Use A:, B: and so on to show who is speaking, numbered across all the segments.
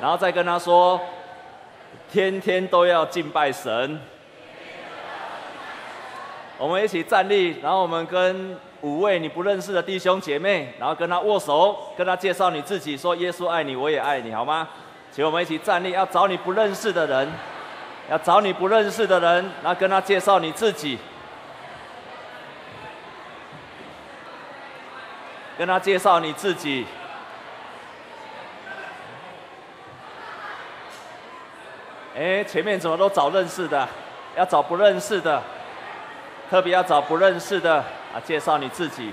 A: 然后再跟他说，天天都要敬拜神。我们一起站立，然后我们跟五位你不认识的弟兄姐妹，然后跟他握手，跟他介绍你自己，说耶稣爱你，我也爱你，好吗？请我们一起站立，要找你不认识的人，要找你不认识的人，然后跟他介绍你自己，跟他介绍你自己。哎，前面怎么都找认识的，要找不认识的。特别要找不认识的啊，介绍你自己。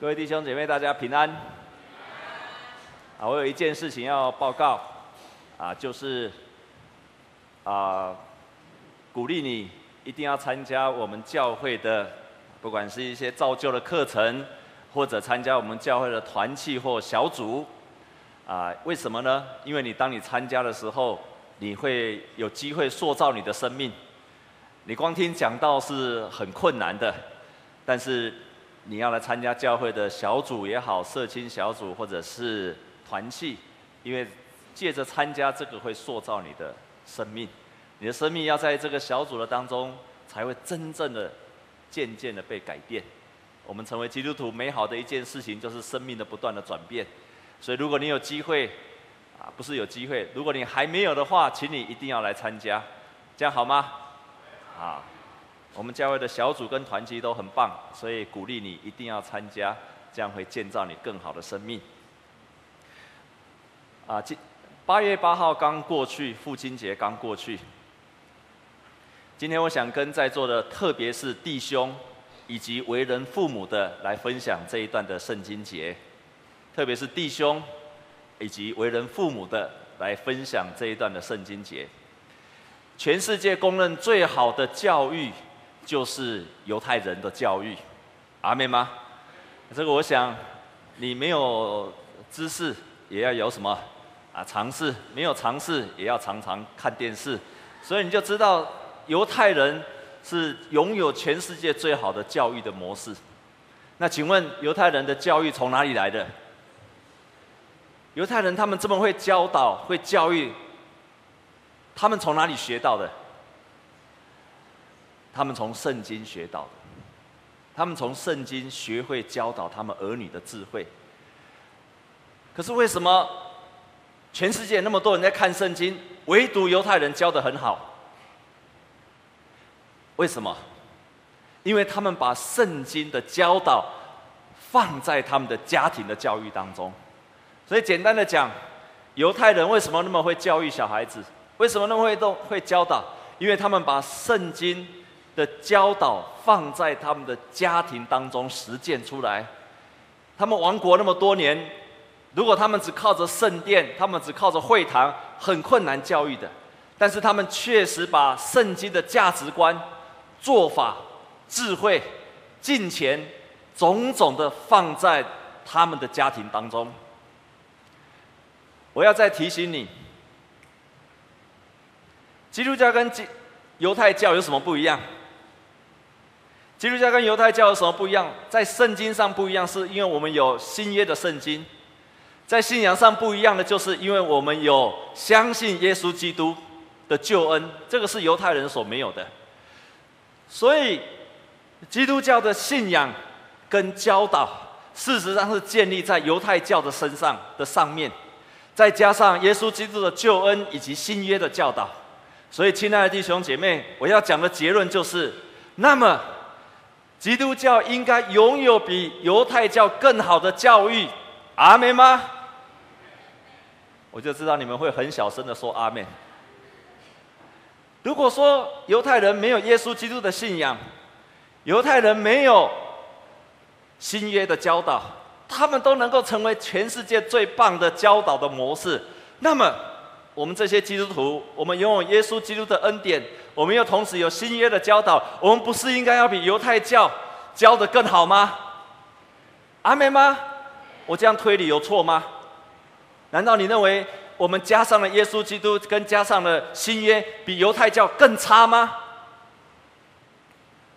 A: 各位弟兄姐妹，大家平安。啊，我有一件事情要报告，啊，就是啊，鼓励你一定要参加我们教会的，不管是一些造就的课程，或者参加我们教会的团契或小组，啊，为什么呢？因为你当你参加的时候，你会有机会塑造你的生命。你光听讲道是很困难的，但是你要来参加教会的小组也好，社青小组或者是。团契，因为借着参加这个会塑造你的生命，你的生命要在这个小组的当中，才会真正的、渐渐的被改变。我们成为基督徒美好的一件事情，就是生命的不断的转变。所以，如果你有机会，啊，不是有机会，如果你还没有的话，请你一定要来参加，这样好吗？啊，我们教会的小组跟团契都很棒，所以鼓励你一定要参加，这样会建造你更好的生命。啊，今八月八号刚过去，父亲节刚过去。今天我想跟在座的，特别是弟兄以及为人父母的，来分享这一段的圣经节。特别是弟兄以及为人父母的，来分享这一段的圣经节。全世界公认最好的教育，就是犹太人的教育。阿妹吗？这个我想，你没有知识，也要有什么？啊，尝试没有尝试，也要常常看电视，所以你就知道犹太人是拥有全世界最好的教育的模式。那请问犹太人的教育从哪里来的？犹太人他们这么会教导、会教育，他们从哪里学到的？他们从圣经学到的，他们从圣经学会教导他们儿女的智慧。可是为什么？全世界那么多人在看圣经，唯独犹太人教得很好。为什么？因为他们把圣经的教导放在他们的家庭的教育当中。所以简单的讲，犹太人为什么那么会教育小孩子？为什么那么会动会教导？因为他们把圣经的教导放在他们的家庭当中实践出来。他们亡国那么多年。如果他们只靠着圣殿，他们只靠着会堂，很困难教育的。但是他们确实把圣经的价值观、做法、智慧、金钱，种种的放在他们的家庭当中。我要再提醒你，基督教跟犹太教有什么不一样？基督教跟犹太教有什么不一样？在圣经上不一样，是因为我们有新约的圣经。在信仰上不一样的，就是因为我们有相信耶稣基督的救恩，这个是犹太人所没有的。所以，基督教的信仰跟教导，事实上是建立在犹太教的身上的上面，再加上耶稣基督的救恩以及新约的教导。所以，亲爱的弟兄姐妹，我要讲的结论就是：那么，基督教应该拥有比犹太教更好的教育。阿们吗？我就知道你们会很小声的说阿们。如果说犹太人没有耶稣基督的信仰，犹太人没有新约的教导，他们都能够成为全世界最棒的教导的模式。那么，我们这些基督徒，我们拥有耶稣基督的恩典，我们又同时有新约的教导，我们不是应该要比犹太教教得更好吗？阿们吗？我这样推理有错吗？难道你认为我们加上了耶稣基督，跟加上了新约，比犹太教更差吗？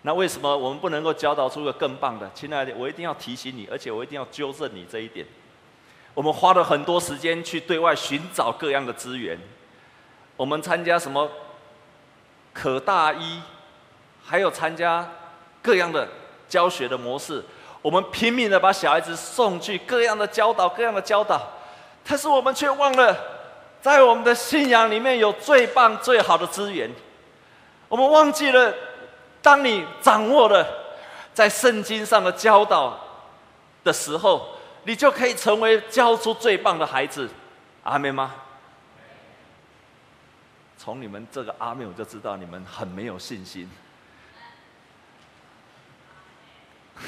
A: 那为什么我们不能够教导出个更棒的？亲爱的，我一定要提醒你，而且我一定要纠正你这一点。我们花了很多时间去对外寻找各样的资源，我们参加什么可大一，还有参加各样的教学的模式，我们拼命的把小孩子送去各样的教导，各样的教导，但是我们却忘了，在我们的信仰里面有最棒、最好的资源，我们忘记了。当你掌握了在圣经上的教导的时候，你就可以成为教出最棒的孩子，阿妹吗？从你们这个阿妹，我就知道你们很没有信心。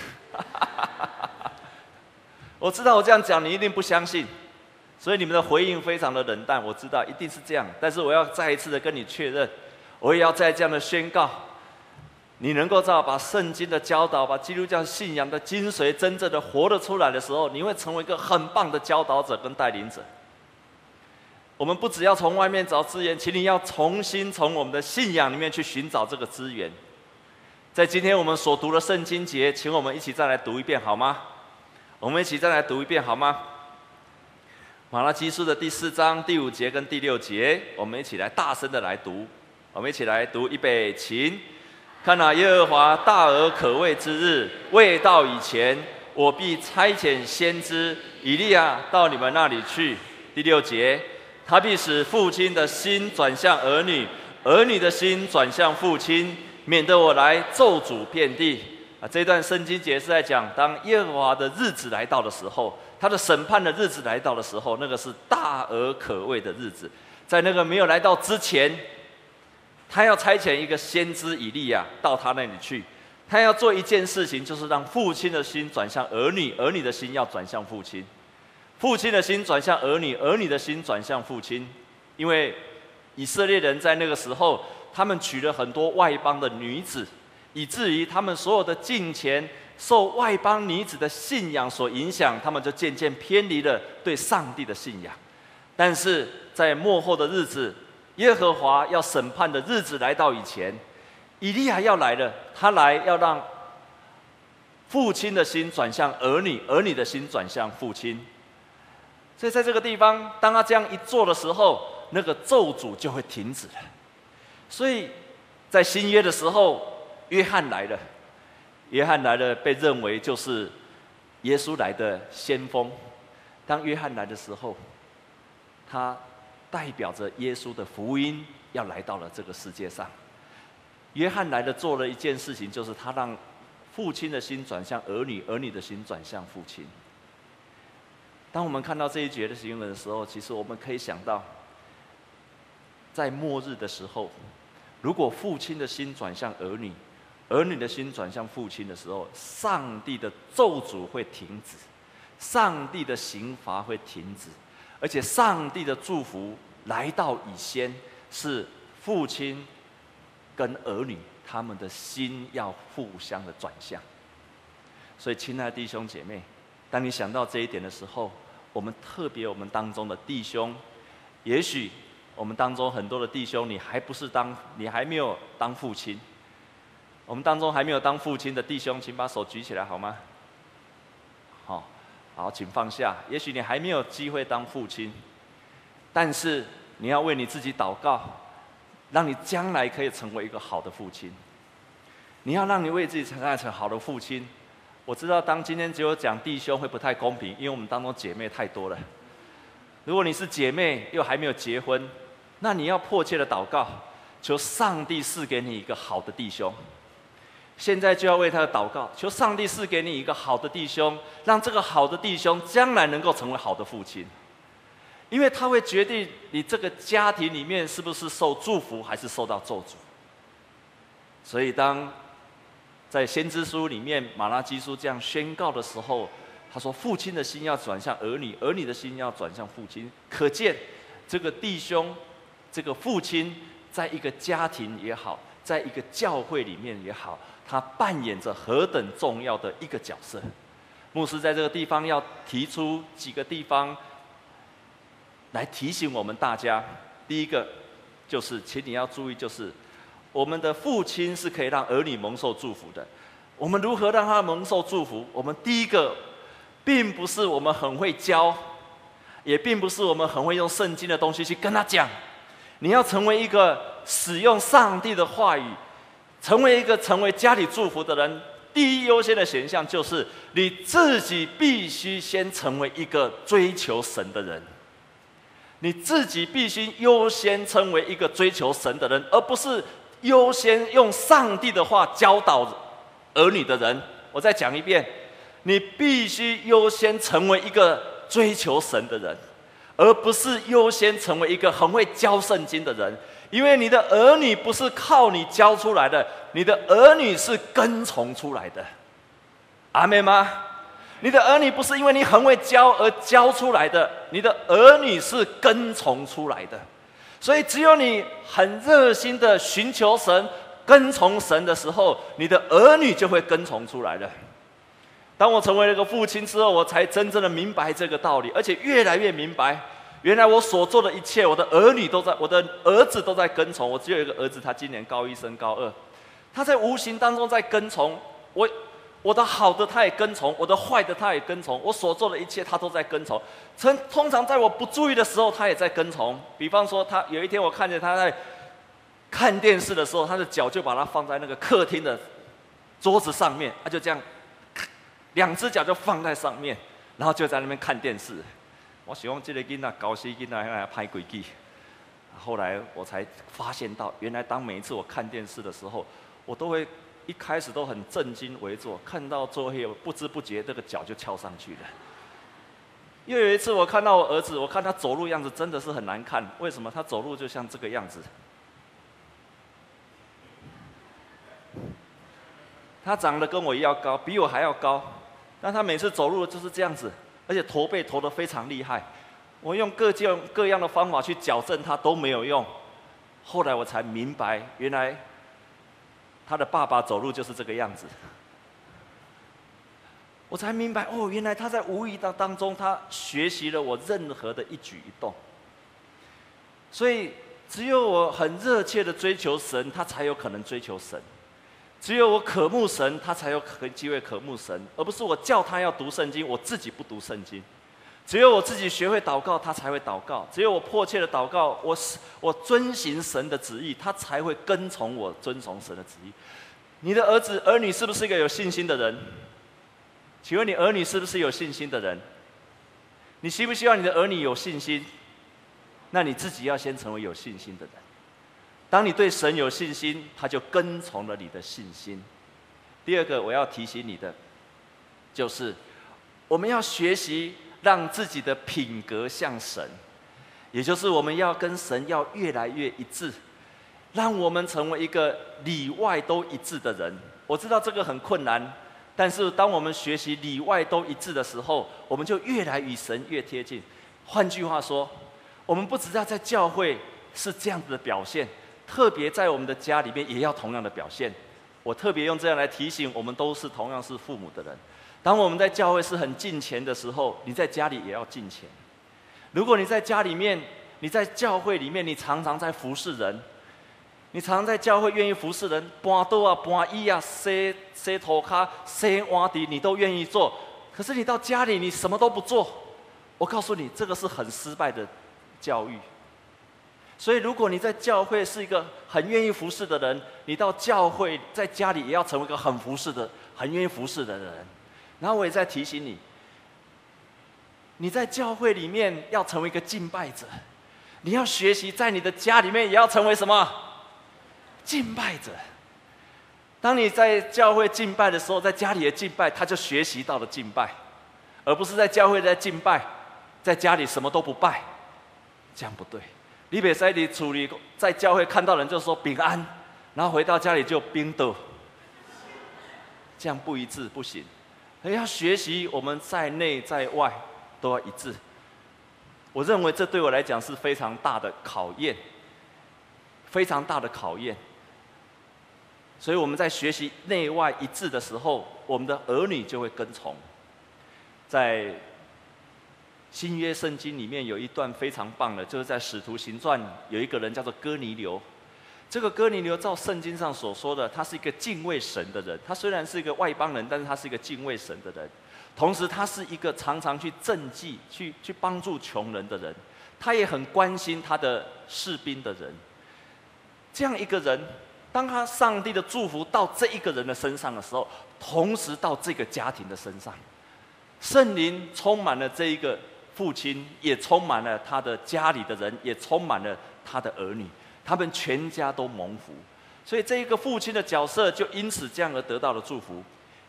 A: 我知道我这样讲你一定不相信，所以你们的回应非常的冷淡。我知道一定是这样，但是我要再一次的跟你确认，我也要再这样的宣告。你能够照把圣经的教导，把基督教信仰的精髓真正的活了出来的时候，你会成为一个很棒的教导者跟带领者。我们不只要从外面找资源，请你要重新从我们的信仰里面去寻找这个资源。在今天我们所读的圣经节，请我们一起再来读一遍好吗？我们一起再来读一遍好吗？马拉基书的第四章第五节跟第六节，我们一起来大声的来读。我们一起来读，预备，请。看哪，耶和华大而可畏之日未到以前，我必差遣先知以利亚到你们那里去。第六节，他必使父亲的心转向儿女，儿女的心转向父亲，免得我来咒诅遍地。啊，这段圣经节是在讲，当耶和华的日子来到的时候，他的审判的日子来到的时候，那个是大而可畏的日子。在那个没有来到之前。他要差遣一个先知以利亚到他那里去，他要做一件事情，就是让父亲的心转向儿女，儿女的心要转向父亲，父亲的心转向儿女，儿女的心转向父亲。因为以色列人在那个时候，他们娶了很多外邦的女子，以至于他们所有的敬虔受外邦女子的信仰所影响，他们就渐渐偏离了对上帝的信仰。但是在幕后的日子，耶和华要审判的日子来到以前，以利亚要来了。他来要让父亲的心转向儿女，儿女的心转向父亲。所以在这个地方，当他这样一做的时候，那个咒诅就会停止了。所以在新约的时候，约翰来了。约翰来了，被认为就是耶稣来的先锋。当约翰来的时候，他。代表着耶稣的福音要来到了这个世界上。约翰来了，做了一件事情，就是他让父亲的心转向儿女，儿女的心转向父亲。当我们看到这一节的经文的时候，其实我们可以想到，在末日的时候，如果父亲的心转向儿女，儿女的心转向父亲的时候，上帝的咒诅会停止，上帝的刑罚会停止。而且上帝的祝福来到以先，是父亲跟儿女他们的心要互相的转向。所以，亲爱的弟兄姐妹，当你想到这一点的时候，我们特别我们当中的弟兄，也许我们当中很多的弟兄，你还不是当，你还没有当父亲。我们当中还没有当父亲的弟兄，请把手举起来好吗？好。好，请放下。也许你还没有机会当父亲，但是你要为你自己祷告，让你将来可以成为一个好的父亲。你要让你为自己成长成好的父亲。我知道，当今天只有讲弟兄会不太公平，因为我们当中姐妹太多了。如果你是姐妹又还没有结婚，那你要迫切的祷告，求上帝赐给你一个好的弟兄。现在就要为他的祷告，求上帝赐给你一个好的弟兄，让这个好的弟兄将来能够成为好的父亲，因为他会决定你这个家庭里面是不是受祝福还是受到咒诅。所以当在先知书里面马拉基书这样宣告的时候，他说：“父亲的心要转向儿女，儿女的心要转向父亲。”可见这个弟兄，这个父亲，在一个家庭也好。在一个教会里面也好，他扮演着何等重要的一个角色。牧师在这个地方要提出几个地方来提醒我们大家。第一个就是，请你要注意，就是我们的父亲是可以让儿女蒙受祝福的。我们如何让他蒙受祝福？我们第一个，并不是我们很会教，也并不是我们很会用圣经的东西去跟他讲。你要成为一个使用上帝的话语，成为一个成为家里祝福的人，第一优先的选项就是你自己必须先成为一个追求神的人。你自己必须优先成为一个追求神的人，而不是优先用上帝的话教导儿女的人。我再讲一遍，你必须优先成为一个追求神的人，而不是优先成为一个很会教圣经的人。因为你的儿女不是靠你教出来的，你的儿女是跟从出来的。阿妹吗？你的儿女不是因为你很会教而教出来的，你的儿女是跟从出来的。所以，只有你很热心的寻求神、跟从神的时候，你的儿女就会跟从出来的。当我成为了一个父亲之后，我才真正的明白这个道理，而且越来越明白，原来我所做的一切，我的儿女都在，我的儿子都在跟从。我只有一个儿子，他今年高一升高二，他在无形当中在跟从我。我的好的他也跟从，我的坏的他也跟从，我所做的一切他都在跟从。通通常在我不注意的时候，他也在跟从。比方说，他有一天我看见他在看电视的时候，他的脚就把它放在那个客厅的桌子上面，他就这样，两只脚就放在上面，然后就在那边看电视。我喜欢这个囡仔，高兴囡仔来拍鬼记。后来我才发现到，原来当每一次我看电视的时候，我都会。一开始都很正襟危坐，看到最后不知不觉这个脚就翘上去了。又有一次我看到我儿子，我看他走路样子真的是很难看。为什么？他走路就像这个样子。他长得跟我一样高，比我还要高，但他每次走路就是这样子，而且驼背驼得非常厉害。我用各种各样的方法去矫正他都没有用。后来我才明白，原来。他的爸爸走路就是这个样子，我才明白哦，原来他在无意当当中，他学习了我任何的一举一动。所以，只有我很热切的追求神，他才有可能追求神；只有我渴慕神，他才有可机会渴慕神，而不是我叫他要读圣经，我自己不读圣经。只有我自己学会祷告，他才会祷告；只有我迫切的祷告，我我遵行神的旨意，他才会跟从我遵从神的旨意。你的儿子儿女是不是一个有信心的人？请问你儿女是不是有信心的人？你希不希望你的儿女有信心？那你自己要先成为有信心的人。当你对神有信心，他就跟从了你的信心。第二个我要提醒你的，就是我们要学习。让自己的品格像神，也就是我们要跟神要越来越一致，让我们成为一个里外都一致的人。我知道这个很困难，但是当我们学习里外都一致的时候，我们就越来与神越贴近。换句话说，我们不只要在教会是这样子的表现，特别在我们的家里面也要同样的表现。我特别用这样来提醒我们，都是同样是父母的人。当我们在教会是很敬虔的时候，你在家里也要敬虔。如果你在家里面，你在教会里面，你常常在服侍人，你常常在教会愿意服侍人，搬桌啊、搬椅啊、洗洗涂骹、洗碗碟，你都愿意做。可是你到家里，你什么都不做。我告诉你，这个是很失败的教育。所以，如果你在教会是一个很愿意服侍的人，你到教会在家里也要成为一个很服侍的、很愿意服侍的人。然后我也在提醒你，你在教会里面要成为一个敬拜者，你要学习在你的家里面也要成为什么？敬拜者。当你在教会敬拜的时候，在家里的敬拜，他就学习到了敬拜，而不是在教会在敬拜，在家里什么都不拜，这样不对。你别在你处理在教会看到人就说平安，然后回到家里就冰斗，这样不一致，不行。要学习，我们在内在外都要一致。我认为这对我来讲是非常大的考验，非常大的考验。所以我们在学习内外一致的时候，我们的儿女就会跟从。在新约圣经里面有一段非常棒的，就是在使徒行传有一个人叫做哥尼流。这个哥尼流照圣经上所说的，他是一个敬畏神的人。他虽然是一个外邦人，但是他是一个敬畏神的人。同时，他是一个常常去赈济、去去帮助穷人的人。他也很关心他的士兵的人。这样一个人，当他上帝的祝福到这一个人的身上的时候，同时到这个家庭的身上，圣灵充满了这一个父亲，也充满了他的家里的人，也充满了他的儿女。他们全家都蒙福，所以这一个父亲的角色就因此这样而得到了祝福。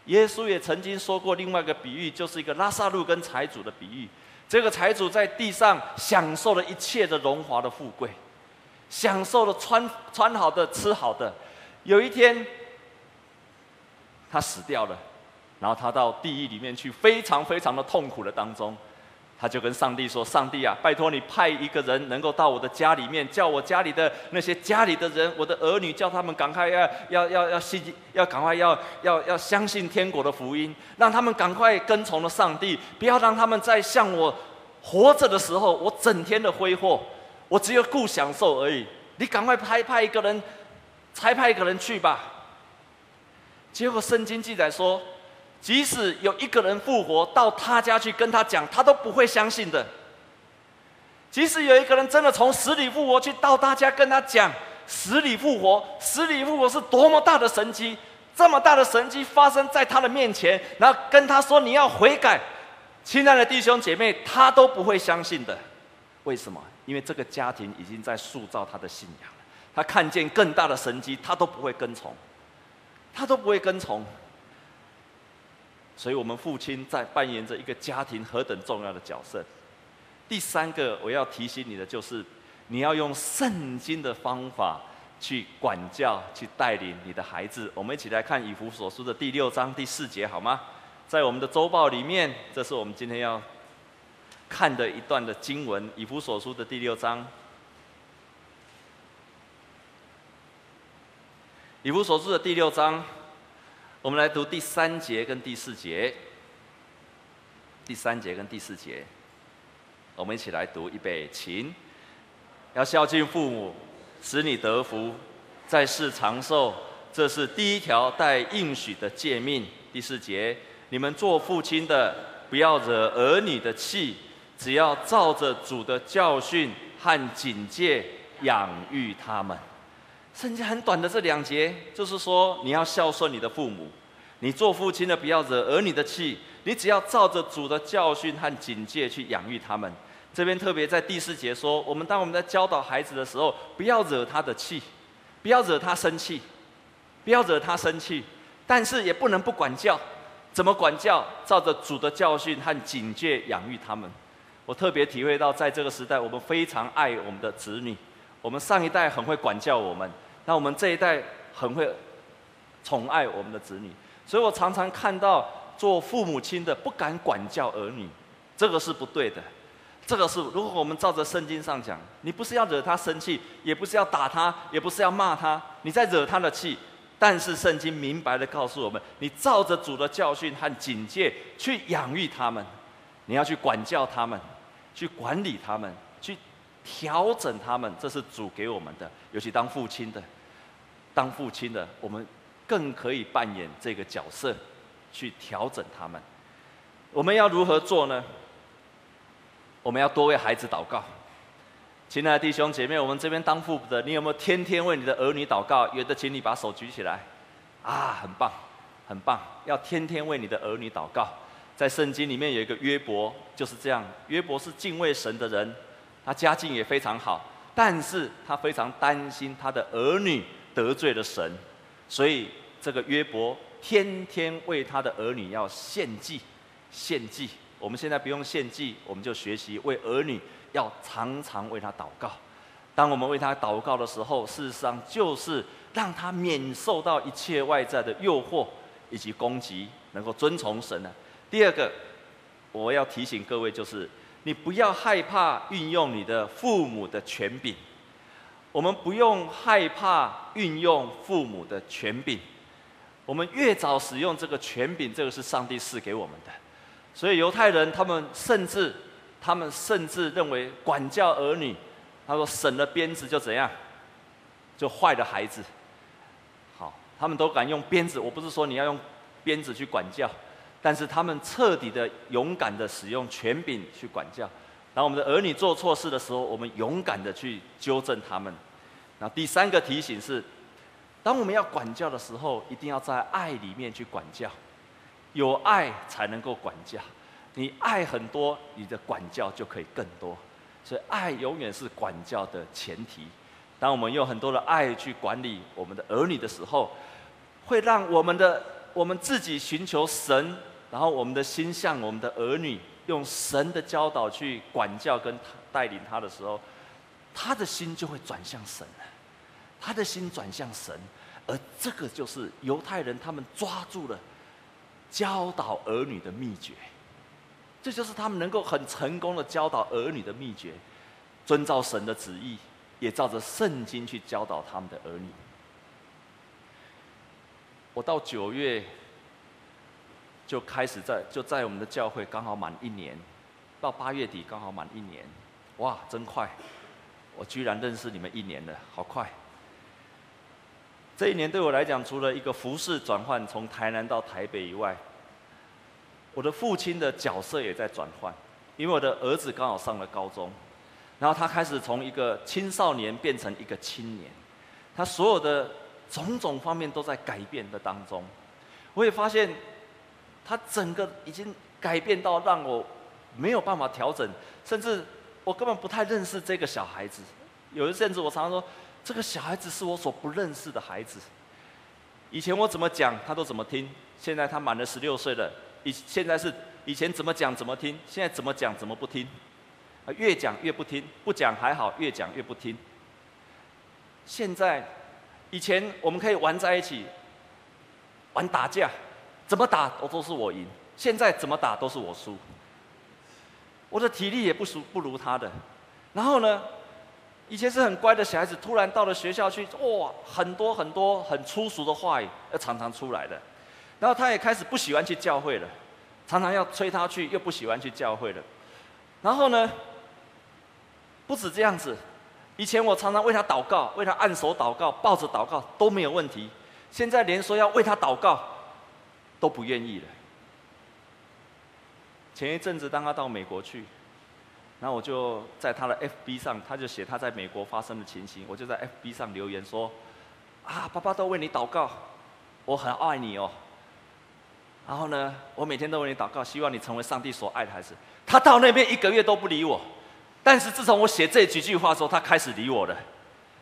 A: 耶稣也曾经说过另外一个比喻，就是一个拉撒路跟财主的比喻。这个财主在地上享受了一切的荣华的富贵，享受了穿穿好的、吃好的。有一天，他死掉了，然后他到地狱里面去，非常非常的痛苦的当中。他就跟上帝说：“上帝啊，拜托你派一个人能够到我的家里面，叫我家里的那些家里的人，我的儿女，叫他们赶快要要要要信，要赶快要要要相信天国的福音，让他们赶快跟从了上帝，不要让他们在像我活着的时候，我整天的挥霍，我只有顾享受而已。你赶快派派一个人，才派一个人去吧。”结果圣经记载说。即使有一个人复活到他家去跟他讲，他都不会相信的。即使有一个人真的从死里复活去到他家跟他讲，死里复活，死里复活是多么大的神迹，这么大的神迹发生在他的面前，然后跟他说你要悔改，亲爱的弟兄姐妹，他都不会相信的。为什么？因为这个家庭已经在塑造他的信仰了。他看见更大的神迹，他都不会跟从，他都不会跟从。所以，我们父亲在扮演着一个家庭何等重要的角色。第三个，我要提醒你的就是，你要用圣经的方法去管教、去带领你的孩子。我们一起来看以弗所书的第六章第四节，好吗？在我们的周报里面，这是我们今天要看的一段的经文，以弗所书的第六章。以弗所书的第六章。我们来读第三节跟第四节。第三节跟第四节，我们一起来读，预备，请。要孝敬父母，使你得福，在世长寿，这是第一条带应许的诫命。第四节，你们做父亲的，不要惹儿女的气，只要照着主的教训和警戒养育他们。圣经很短的这两节，就是说你要孝顺你的父母，你做父亲的不要惹儿女的气，你只要照着主的教训和警戒去养育他们。这边特别在第四节说，我们当我们在教导孩子的时候，不要惹他的气，不要惹他生气，不要惹他生气，但是也不能不管教。怎么管教？照着主的教训和警戒养育他们。我特别体会到，在这个时代，我们非常爱我们的子女，我们上一代很会管教我们。那我们这一代很会宠爱我们的子女，所以我常常看到做父母亲的不敢管教儿女，这个是不对的。这个是如果我们照着圣经上讲，你不是要惹他生气，也不是要打他，也不是要骂他，你在惹他的气。但是圣经明白地告诉我们，你照着主的教训和警戒去养育他们，你要去管教他们，去管理他们，去调整他们，这是主给我们的，尤其当父亲的。当父亲的，我们更可以扮演这个角色，去调整他们。我们要如何做呢？我们要多为孩子祷告。亲爱的弟兄姐妹，我们这边当父的，你有没有天天为你的儿女祷告？有的，请你把手举起来。啊，很棒，很棒！要天天为你的儿女祷告。在圣经里面有一个约伯，就是这样。约伯是敬畏神的人，他家境也非常好，但是他非常担心他的儿女。得罪了神，所以这个约伯天天为他的儿女要献祭，献祭。我们现在不用献祭，我们就学习为儿女要常常为他祷告。当我们为他祷告的时候，事实上就是让他免受到一切外在的诱惑以及攻击，能够遵从神呢。第二个，我要提醒各位，就是你不要害怕运用你的父母的权柄。我们不用害怕运用父母的权柄。我们越早使用这个权柄，这个是上帝赐给我们的。所以犹太人他们甚至，他们甚至认为管教儿女，他说省了鞭子就怎样，就坏的孩子。好，他们都敢用鞭子。我不是说你要用鞭子去管教，但是他们彻底的、勇敢的使用权柄去管教。当我们的儿女做错事的时候，我们勇敢的去纠正他们。那第三个提醒是。当我们要管教的时候，一定要在爱里面去管教，有爱才能够管教。你爱很多，你的管教就可以更多。所以爱永远是管教的前提。当我们用很多的爱去管理我们的儿女的时候，会让我们的我们自己寻求神，然后我们的心向我们的儿女，用神的教导去管教跟带领他的时候，他的心就会转向神。他的心转向神，而这个就是犹太人他们抓住了教导儿女的秘诀，这就是他们能够很成功的教导儿女的秘诀，遵照神的旨意，也照着圣经去教导他们的儿女。我到九月就开始在就在我们的教会刚好满一年，到八月底刚好满一年，哇，真快！我居然认识你们一年了，好快！这一年对我来讲，除了一个服事转换，从台南到台北以外，我的父亲的角色也在转换，因为我的儿子刚好上了高中，然后他开始从一个青少年变成一个青年，他所有的种种方面都在改变的当中，我也发现，他整个已经改变到让我没有办法调整，甚至我根本不太认识这个小孩子，有一阵子我常常说。这个小孩子是我所不认识的孩子。以前我怎么讲，他都怎么听。现在他满了十六岁了，以现在是以前怎么讲怎么听，现在怎么讲怎么不听。越讲越不听，不讲还好，越讲越不听。现在，以前我们可以玩在一起，玩打架，怎么打我都是我赢。现在怎么打都是我输。我的体力也不输不如他的。然后呢？以前是很乖的小孩子，突然到了学校去，哇，很多很多很粗俗的话语要常常出来的。然后他也开始不喜欢去教会了，常常要催他去，又不喜欢去教会了。然后呢，不止这样子，以前我常常为他祷告，为他按手祷告，抱着祷告都没有问题。现在连说要为他祷告都不愿意了。前一阵子当他到美国去。然后我就在他的 FB 上，他就写他在美国发生的情形，我就在 FB 上留言说：“啊，爸爸都为你祷告，我很爱你哦。然后呢，我每天都为你祷告，希望你成为上帝所爱的孩子。”他到那边一个月都不理我，但是自从我写这几句话之后，他开始理我了。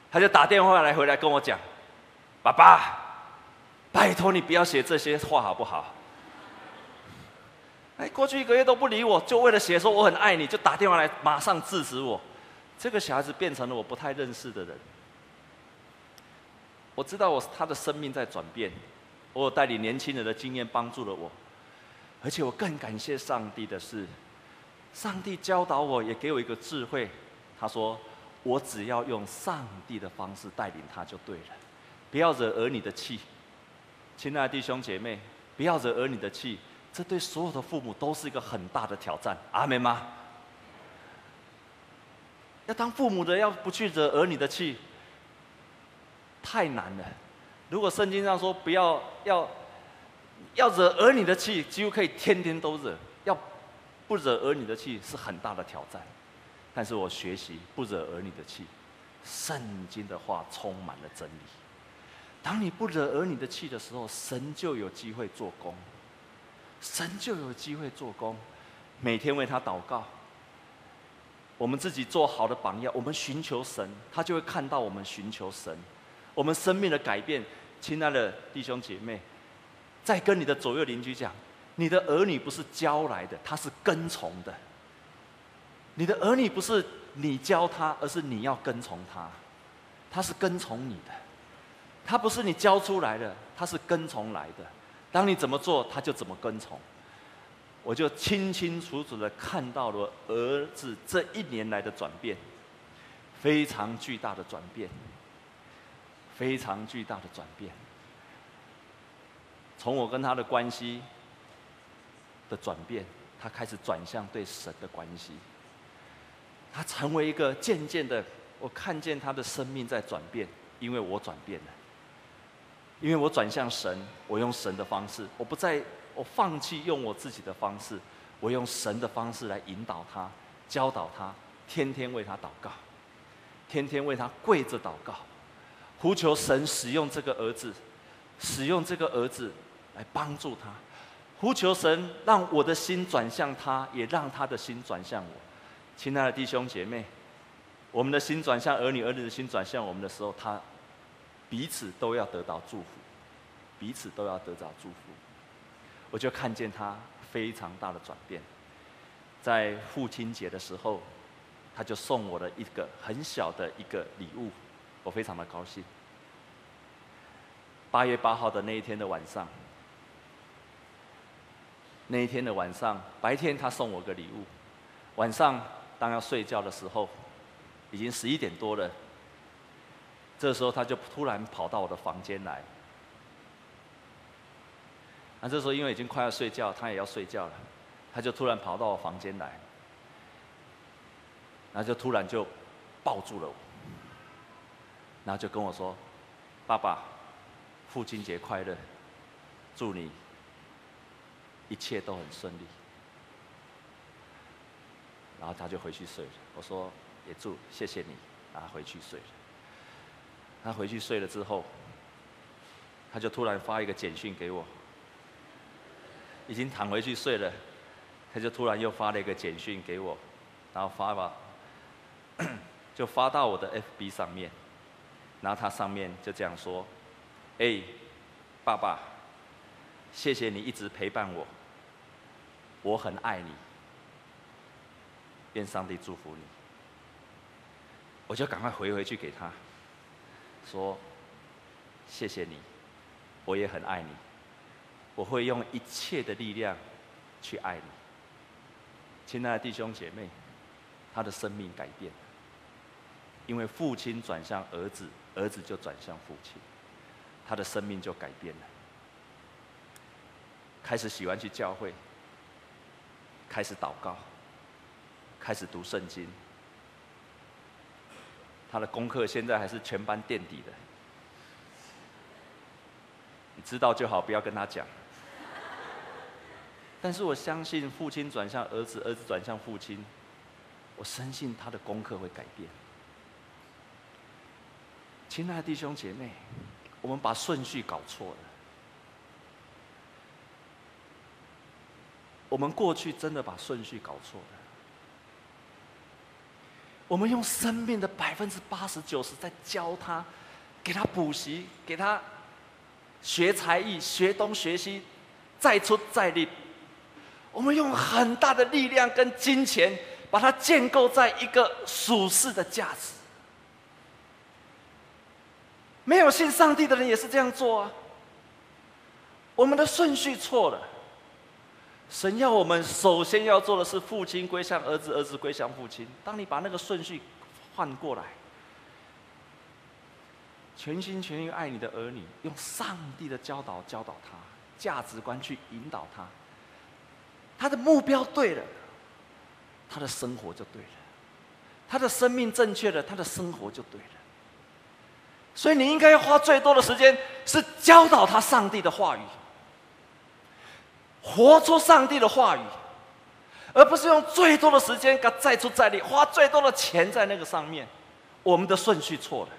A: 他就打电话来回来跟我讲：“爸爸，拜托你不要写这些话好不好？”哎，过去一个月都不理我，就为了写说我很爱你，就打电话来马上制止我。这个小孩子变成了我不太认识的人。我知道我他的生命在转变，我有带领年轻人的经验帮助了我，而且我更感谢上帝的是，上帝教导我也给我一个智慧。他说，我只要用上帝的方式带领他就对了，不要惹儿女的气。亲爱的弟兄姐妹，不要惹儿女的气。这对所有的父母都是一个很大的挑战，阿们吗？要当父母的，要不去惹儿女的气，太难了。如果圣经上说不要要要惹儿女的气，几乎可以天天都惹；要不惹儿女的气是很大的挑战。但是我学习不惹儿女的气，圣经的话充满了真理。当你不惹儿女的气的时候，神就有机会做工。神就有机会做工，每天为他祷告。我们自己做好的榜样，我们寻求神，他就会看到我们寻求神，我们生命的改变。亲爱的弟兄姐妹，再跟你的左右邻居讲，你的儿女不是教来的，他是跟从的。你的儿女不是你教他，而是你要跟从他，他是跟从你的，他不是你教出来的，他是跟从来的。当你怎么做，他就怎么跟从。我就清清楚楚的看到了儿子这一年来的转变，非常巨大的转变，非常巨大的转变。从我跟他的关系的转变，他开始转向对神的关系。他成为一个渐渐的，我看见他的生命在转变，因为我转变了。因为我转向神，我用神的方式，我不再，我放弃用我自己的方式，我用神的方式来引导他，教导他，天天为他祷告，天天为他跪着祷告，呼求神使用这个儿子，使用这个儿子来帮助他，呼求神让我的心转向他，也让他的心转向我。亲爱的弟兄姐妹，我们的心转向儿女，儿女的心转向我们的时候，他。彼此都要得到祝福，彼此都要得到祝福。我就看见他非常大的转变，在父亲节的时候，他就送我了一个很小的一个礼物，我非常的高兴。八月八号的那一天的晚上，那一天的晚上，白天他送我个礼物，晚上当要睡觉的时候，已经十一点多了。这时候他就突然跑到我的房间来，那这时候因为已经快要睡觉，他也要睡觉了，他就突然跑到我房间来，然后就突然就抱住了我，然后就跟我说：“爸爸，父亲节快乐，祝你一切都很顺利。”然后他就回去睡了。我说：“也祝谢谢你。”然后回去睡了。他回去睡了之后，他就突然发一个简讯给我，已经躺回去睡了，他就突然又发了一个简讯给我，然后发吧，就发到我的 FB 上面，然后他上面就这样说：“哎，爸爸，谢谢你一直陪伴我，我很爱你，愿上帝祝福你。”我就赶快回回去给他。说：“谢谢你，我也很爱你，我会用一切的力量去爱你。”亲爱的弟兄姐妹，他的生命改变了，因为父亲转向儿子，儿子就转向父亲，他的生命就改变了，开始喜欢去教会，开始祷告，开始读圣经。他的功课现在还是全班垫底的，你知道就好，不要跟他讲。但是我相信父亲转向儿子，儿子转向父亲，我深信他的功课会改变。亲爱的弟兄姐妹，我们把顺序搞错了。我们过去真的把顺序搞错了。我们用生命的百分之八十九十在教他，给他补习，给他学才艺，学东学西，再出再进。我们用很大的力量跟金钱，把它建构在一个属世的价值。没有信上帝的人也是这样做啊。我们的顺序错了。神要我们首先要做的是父亲归向儿子，儿子归向父亲。当你把那个顺序换过来，全心全意爱你的儿女，用上帝的教导教导他，价值观去引导他，他的目标对了，他的生活就对了，他的生命正确了，他的生活就对了。所以你应该花最多的时间是教导他上帝的话语。活出上帝的话语，而不是用最多的时间给再出再力，花最多的钱在那个上面。我们的顺序错了，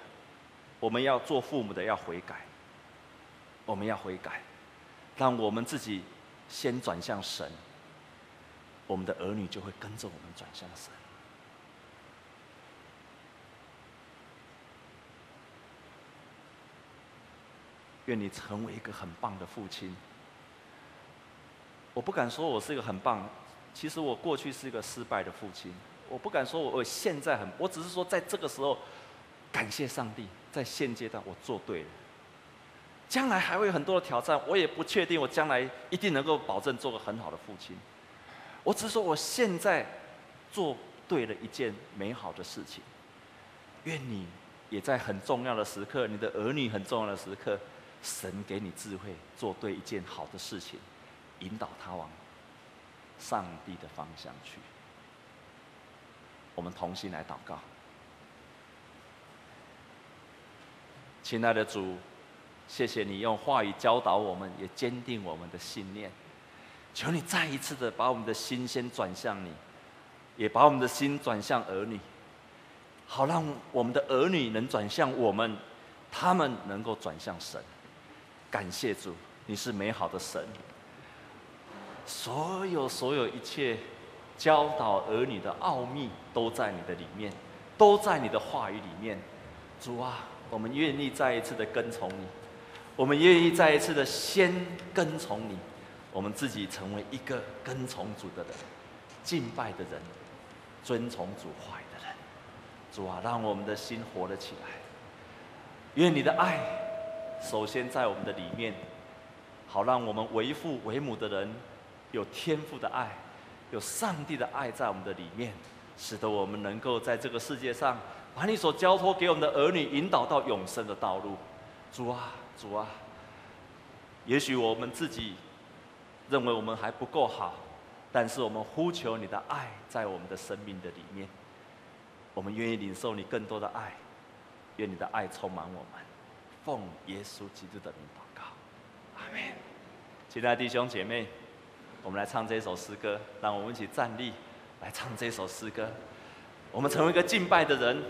A: 我们要做父母的要悔改，我们要悔改，让我们自己先转向神，我们的儿女就会跟着我们转向神。愿你成为一个很棒的父亲。我不敢说我是一个很棒，其实我过去是一个失败的父亲。我不敢说我现在很，我只是说在这个时候，感谢上帝，在现阶段我做对了。将来还会有很多的挑战，我也不确定我将来一定能够保证做个很好的父亲。我只是说我现在做对了一件美好的事情，愿你也在很重要的时刻，你的儿女很重要的时刻，神给你智慧，做对一件好的事情，引导他往上帝的方向去。我们同心来祷告，亲爱的主，谢谢你用话语教导我们，也坚定我们的信念。求你再一次的把我们的心先转向你，也把我们的心转向儿女，好让我们的儿女能转向我们，他们能够转向神。感谢主，你是美好的神。所有所有一切教导儿女的奥秘都在你的里面，都在你的话语里面。主啊，我们愿意再一次的跟从你，我们愿意再一次的先跟从你。我们自己成为一个跟从主的人，敬拜的人，遵从主话语的人。主啊，让我们的心活了起来。愿你的爱首先在我们的里面，好让我们为父为母的人有天赋的爱，有上帝的爱在我们的里面，使得我们能够在这个世界上把你所交托给我们的儿女引导到永生的道路。主啊，主啊，也许我们自己。认为我们还不够好，但是我们呼求你的爱在我们的生命的里面，我们愿意领受你更多的爱，愿你的爱充满我们，奉耶稣基督的名祷告，阿门。亲爱弟兄姐妹，我们来唱这首诗歌，让我们一起站立来唱这首诗歌，我们成为一个敬拜的人。